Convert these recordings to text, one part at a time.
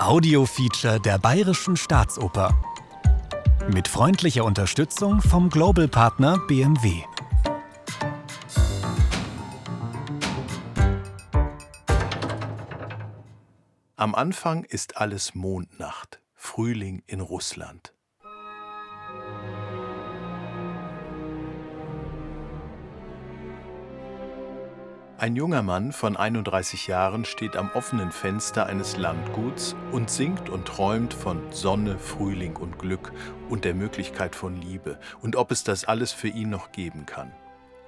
Audiofeature der Bayerischen Staatsoper. Mit freundlicher Unterstützung vom Global Partner BMW. Am Anfang ist alles Mondnacht, Frühling in Russland. Ein junger Mann von 31 Jahren steht am offenen Fenster eines Landguts und singt und träumt von Sonne, Frühling und Glück und der Möglichkeit von Liebe und ob es das alles für ihn noch geben kann.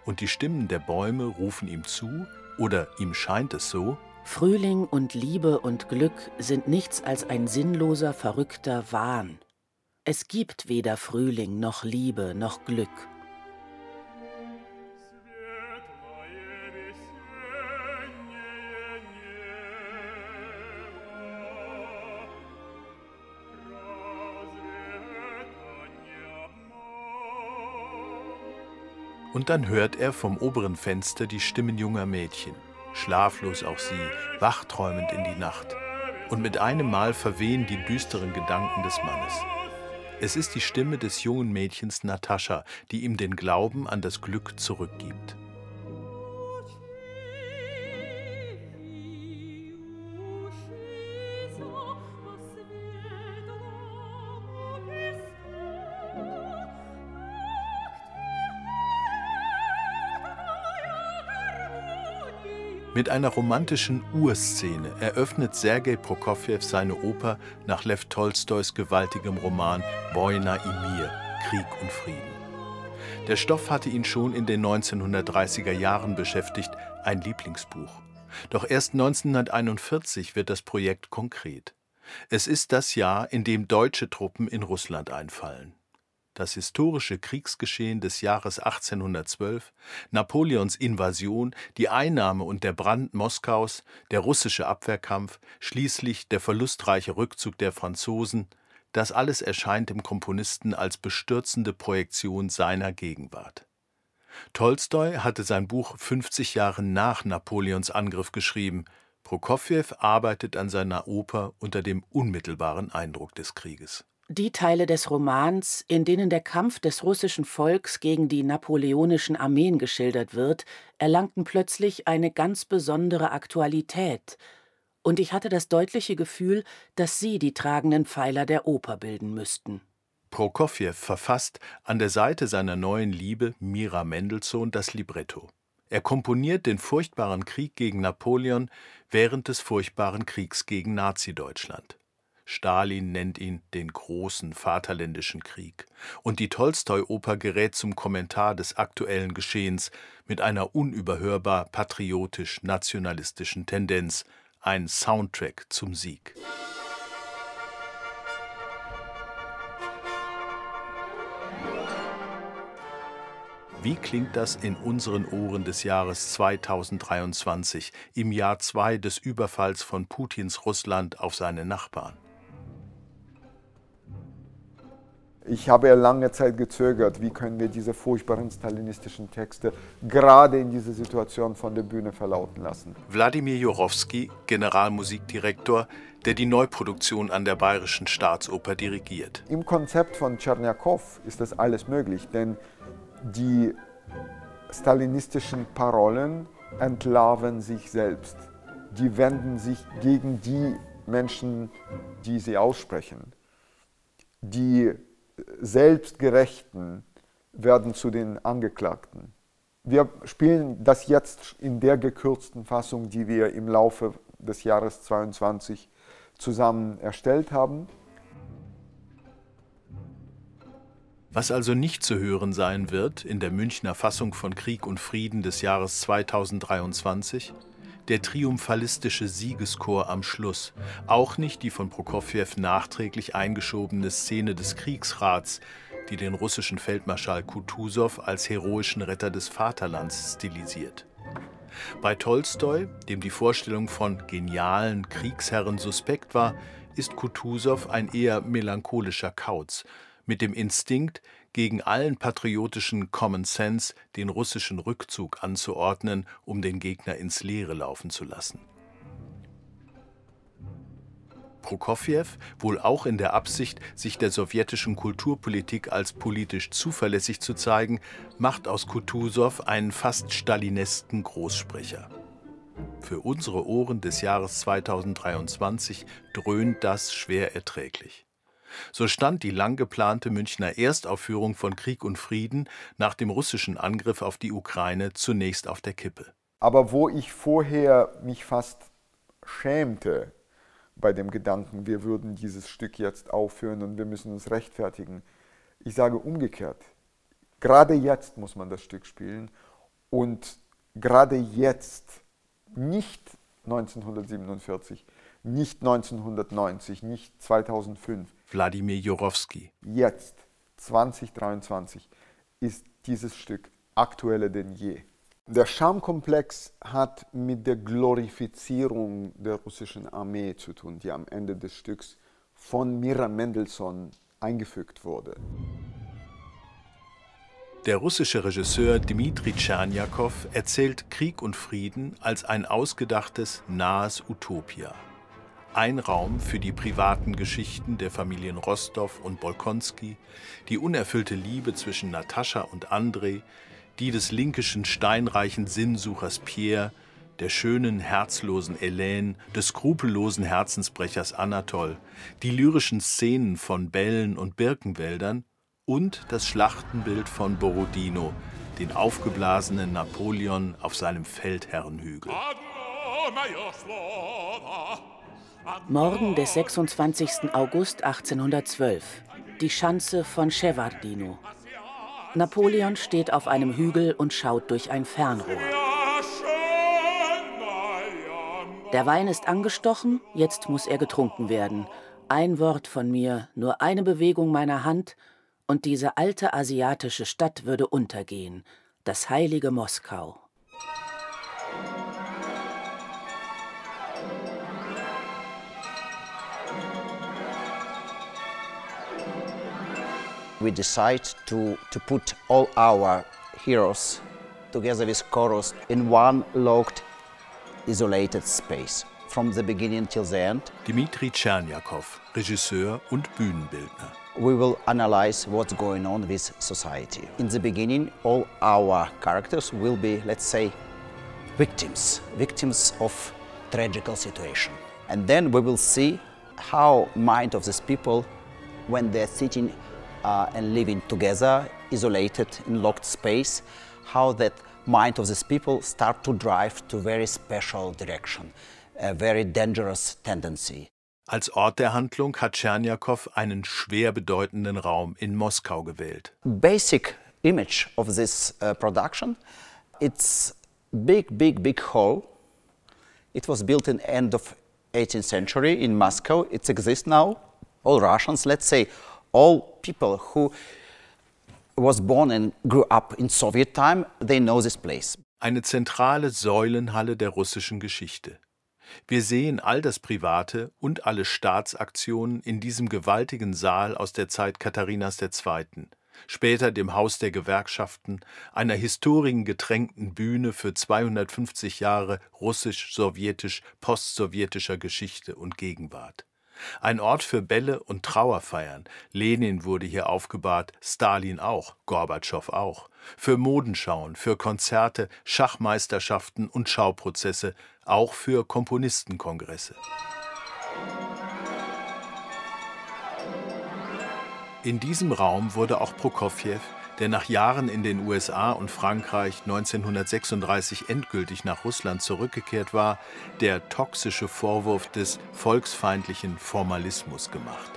Und die Stimmen der Bäume rufen ihm zu, oder ihm scheint es so, Frühling und Liebe und Glück sind nichts als ein sinnloser, verrückter Wahn. Es gibt weder Frühling noch Liebe noch Glück. Und dann hört er vom oberen Fenster die Stimmen junger Mädchen, schlaflos auch sie, wachträumend in die Nacht. Und mit einem Mal verwehen die düsteren Gedanken des Mannes. Es ist die Stimme des jungen Mädchens Natascha, die ihm den Glauben an das Glück zurückgibt. Mit einer romantischen Urszene eröffnet Sergei Prokofjew seine Oper nach Lew Tolstois gewaltigem Roman Wojna i Mir, Krieg und Frieden. Der Stoff hatte ihn schon in den 1930er Jahren beschäftigt, ein Lieblingsbuch. Doch erst 1941 wird das Projekt konkret. Es ist das Jahr, in dem deutsche Truppen in Russland einfallen das historische Kriegsgeschehen des Jahres 1812, Napoleons Invasion, die Einnahme und der Brand Moskaus, der russische Abwehrkampf, schließlich der verlustreiche Rückzug der Franzosen, das alles erscheint dem Komponisten als bestürzende Projektion seiner Gegenwart. Tolstoi hatte sein Buch 50 Jahre nach Napoleons Angriff geschrieben. Prokofjew arbeitet an seiner Oper unter dem unmittelbaren Eindruck des Krieges. Die Teile des Romans, in denen der Kampf des russischen Volks gegen die napoleonischen Armeen geschildert wird, erlangten plötzlich eine ganz besondere Aktualität, und ich hatte das deutliche Gefühl, dass sie die tragenden Pfeiler der Oper bilden müssten. Prokofjew verfasst an der Seite seiner neuen Liebe Mira Mendelssohn das Libretto. Er komponiert den furchtbaren Krieg gegen Napoleon während des furchtbaren Kriegs gegen Nazi-Deutschland. Stalin nennt ihn den großen Vaterländischen Krieg. Und die Tolstoi-Oper gerät zum Kommentar des aktuellen Geschehens mit einer unüberhörbar patriotisch-nationalistischen Tendenz, ein Soundtrack zum Sieg. Wie klingt das in unseren Ohren des Jahres 2023, im Jahr 2 des Überfalls von Putins Russland auf seine Nachbarn? Ich habe ja lange Zeit gezögert, wie können wir diese furchtbaren stalinistischen Texte gerade in dieser Situation von der Bühne verlauten lassen. Wladimir Jorowski, Generalmusikdirektor, der die Neuproduktion an der Bayerischen Staatsoper dirigiert. Im Konzept von Tscherniakow ist das alles möglich, denn die stalinistischen Parolen entlarven sich selbst. Die wenden sich gegen die Menschen, die sie aussprechen. Die Selbstgerechten werden zu den Angeklagten. Wir spielen das jetzt in der gekürzten Fassung, die wir im Laufe des Jahres 22 zusammen erstellt haben. Was also nicht zu hören sein wird in der Münchner Fassung von Krieg und Frieden des Jahres 2023, der triumphalistische Siegeschor am Schluss, auch nicht die von Prokofjew nachträglich eingeschobene Szene des Kriegsrats, die den russischen Feldmarschall Kutusow als heroischen Retter des Vaterlands stilisiert. Bei Tolstoi, dem die Vorstellung von genialen Kriegsherren suspekt war, ist Kutusow ein eher melancholischer Kauz, mit dem Instinkt, gegen allen patriotischen Common Sense den russischen Rückzug anzuordnen, um den Gegner ins Leere laufen zu lassen. Prokofjew, wohl auch in der Absicht, sich der sowjetischen Kulturpolitik als politisch zuverlässig zu zeigen, macht aus Kutusow einen fast stalinesken Großsprecher. Für unsere Ohren des Jahres 2023 dröhnt das schwer erträglich. So stand die lang geplante Münchner Erstaufführung von Krieg und Frieden nach dem russischen Angriff auf die Ukraine zunächst auf der Kippe. Aber wo ich vorher mich fast schämte bei dem Gedanken, wir würden dieses Stück jetzt aufführen und wir müssen uns rechtfertigen, ich sage umgekehrt, gerade jetzt muss man das Stück spielen und gerade jetzt, nicht 1947, nicht 1990, nicht 2005, Wladimir Jorowski. Jetzt, 2023, ist dieses Stück aktueller denn je. Der Schamkomplex hat mit der Glorifizierung der russischen Armee zu tun, die am Ende des Stücks von Mira Mendelssohn eingefügt wurde. Der russische Regisseur Dmitri Tscherniakow erzählt Krieg und Frieden als ein ausgedachtes, nahes Utopia ein Raum für die privaten Geschichten der Familien Rostow und Bolkonski, die unerfüllte Liebe zwischen Natascha und André, die des linkischen steinreichen Sinnsuchers Pierre, der schönen, herzlosen Helene, des skrupellosen Herzensbrechers Anatol, die lyrischen Szenen von Bällen und Birkenwäldern und das Schlachtenbild von Borodino, den aufgeblasenen Napoleon auf seinem Feldherrenhügel. Morgen des 26. August 1812. Die Schanze von Schewardino. Napoleon steht auf einem Hügel und schaut durch ein Fernrohr. Der Wein ist angestochen, jetzt muss er getrunken werden. Ein Wort von mir, nur eine Bewegung meiner Hand, und diese alte asiatische Stadt würde untergehen, das heilige Moskau. We decide to, to put all our heroes together with chorus in one locked, isolated space. From the beginning till the end. Dmitri Tscherniakow, Regisseur und Bühnenbildner. We will analyze what's going on with society. In the beginning, all our characters will be, let's say, victims, victims of tragical situation. And then we will see how mind of these people, when they're sitting uh, and living together, isolated in locked space, how that mind of these people start to drive to very special direction, a very dangerous tendency. Als Ort der Handlung hat Tscherniakow einen schwer bedeutenden Raum in Moskau gewählt. Basic image of this uh, production, it's big, big, big hall. It was built in end of 18th century in Moscow. It exists now. All Russians, let's say, all people who was born and grew up in Soviet time, they know this place. Eine zentrale Säulenhalle der russischen Geschichte. Wir sehen all das Private und alle Staatsaktionen in diesem gewaltigen Saal aus der Zeit Katharinas II., später dem Haus der Gewerkschaften, einer historiengetränkten Bühne für 250 Jahre russisch-sowjetisch-postsowjetischer Geschichte und Gegenwart. Ein Ort für Bälle und Trauerfeiern. Lenin wurde hier aufgebahrt, Stalin auch, Gorbatschow auch. Für Modenschauen, für Konzerte, Schachmeisterschaften und Schauprozesse, auch für Komponistenkongresse. In diesem Raum wurde auch Prokofjew der nach Jahren in den USA und Frankreich 1936 endgültig nach Russland zurückgekehrt war, der toxische Vorwurf des volksfeindlichen Formalismus gemacht.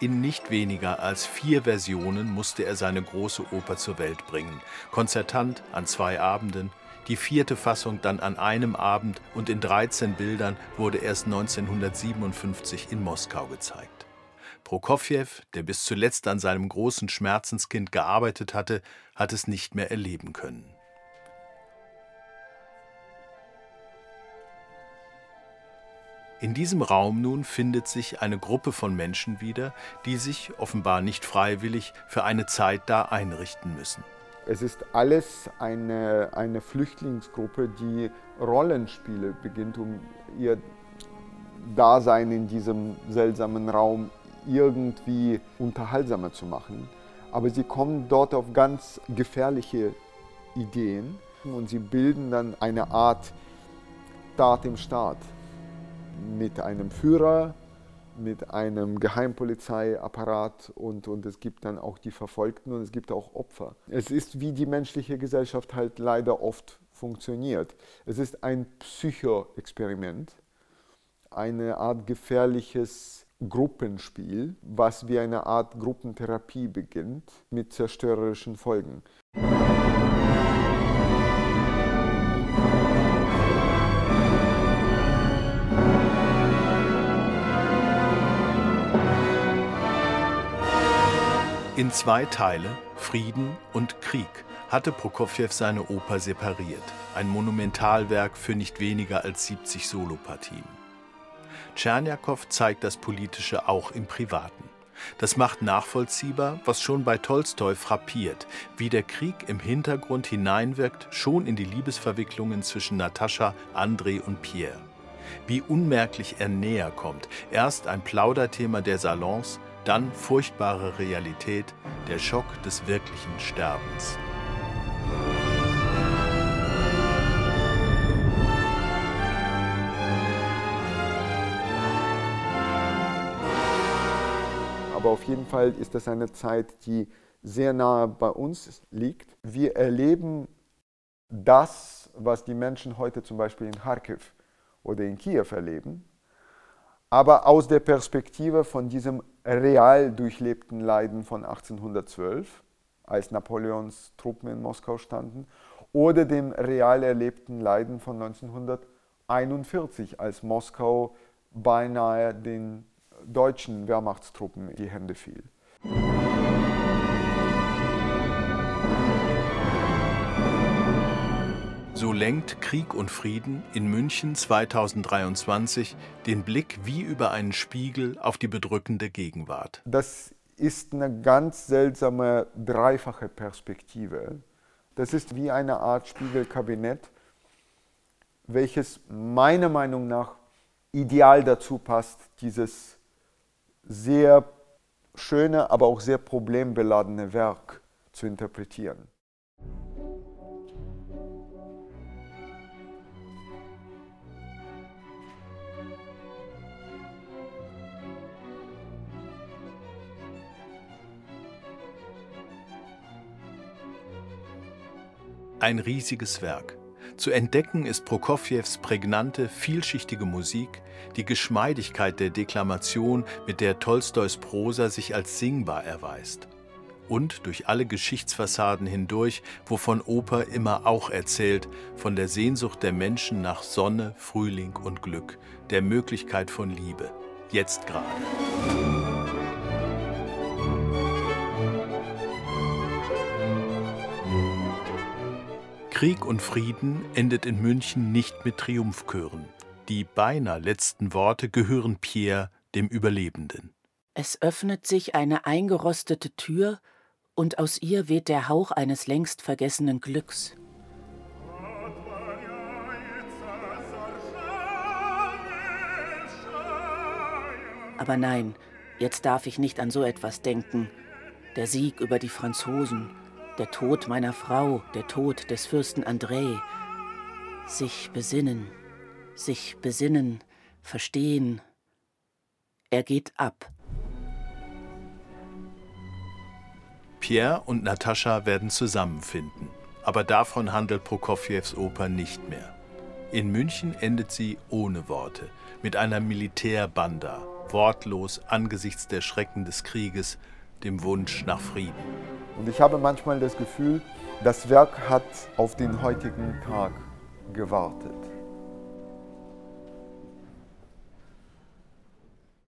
In nicht weniger als vier Versionen musste er seine große Oper zur Welt bringen. Konzertant an zwei Abenden, die vierte Fassung dann an einem Abend und in 13 Bildern wurde erst 1957 in Moskau gezeigt. Prokofjew, der bis zuletzt an seinem großen Schmerzenskind gearbeitet hatte, hat es nicht mehr erleben können. In diesem Raum nun findet sich eine Gruppe von Menschen wieder, die sich offenbar nicht freiwillig für eine Zeit da einrichten müssen. Es ist alles eine, eine Flüchtlingsgruppe, die Rollenspiele beginnt, um ihr Dasein in diesem seltsamen Raum irgendwie unterhaltsamer zu machen. Aber sie kommen dort auf ganz gefährliche Ideen und sie bilden dann eine Art Staat im Staat mit einem Führer, mit einem Geheimpolizeiapparat und, und es gibt dann auch die Verfolgten und es gibt auch Opfer. Es ist wie die menschliche Gesellschaft halt leider oft funktioniert. Es ist ein Psychoexperiment, eine Art gefährliches Gruppenspiel, was wie eine Art Gruppentherapie beginnt mit zerstörerischen Folgen. In zwei Teile, Frieden und Krieg, hatte Prokofjew seine Oper separiert. Ein Monumentalwerk für nicht weniger als 70 Solopartien. Tscherniakow zeigt das Politische auch im Privaten. Das macht nachvollziehbar, was schon bei Tolstoi frappiert, wie der Krieg im Hintergrund hineinwirkt, schon in die Liebesverwicklungen zwischen Natascha, André und Pierre. Wie unmerklich er näher kommt. Erst ein Plauderthema der Salons, dann furchtbare Realität, der Schock des wirklichen Sterbens. Aber auf jeden Fall ist das eine Zeit, die sehr nahe bei uns liegt. Wir erleben das, was die Menschen heute zum Beispiel in Kharkiv oder in Kiew erleben, aber aus der Perspektive von diesem real durchlebten Leiden von 1812, als Napoleons Truppen in Moskau standen, oder dem real erlebten Leiden von 1941, als Moskau beinahe den deutschen Wehrmachtstruppen in die Hände fiel. So lenkt Krieg und Frieden in München 2023 den Blick wie über einen Spiegel auf die bedrückende Gegenwart. Das ist eine ganz seltsame dreifache Perspektive. Das ist wie eine Art Spiegelkabinett, welches meiner Meinung nach ideal dazu passt, dieses sehr schöne, aber auch sehr problembeladene Werk zu interpretieren. Ein riesiges Werk. Zu entdecken ist Prokofjews prägnante, vielschichtige Musik, die Geschmeidigkeit der Deklamation, mit der Tolstois Prosa sich als singbar erweist. Und durch alle Geschichtsfassaden hindurch, wovon Oper immer auch erzählt, von der Sehnsucht der Menschen nach Sonne, Frühling und Glück, der Möglichkeit von Liebe, jetzt gerade. Krieg und Frieden endet in München nicht mit Triumphchören. Die beinahe letzten Worte gehören Pierre, dem Überlebenden. Es öffnet sich eine eingerostete Tür, und aus ihr weht der Hauch eines längst vergessenen Glücks. Aber nein, jetzt darf ich nicht an so etwas denken. Der Sieg über die Franzosen, der Tod meiner Frau, der Tod des Fürsten André. Sich besinnen, sich besinnen, verstehen. Er geht ab. Pierre und Natascha werden zusammenfinden, aber davon handelt Prokofjews Oper nicht mehr. In München endet sie ohne Worte, mit einer Militärbanda, wortlos angesichts der Schrecken des Krieges, dem Wunsch nach Frieden. Und ich habe manchmal das Gefühl, das Werk hat auf den heutigen Tag gewartet.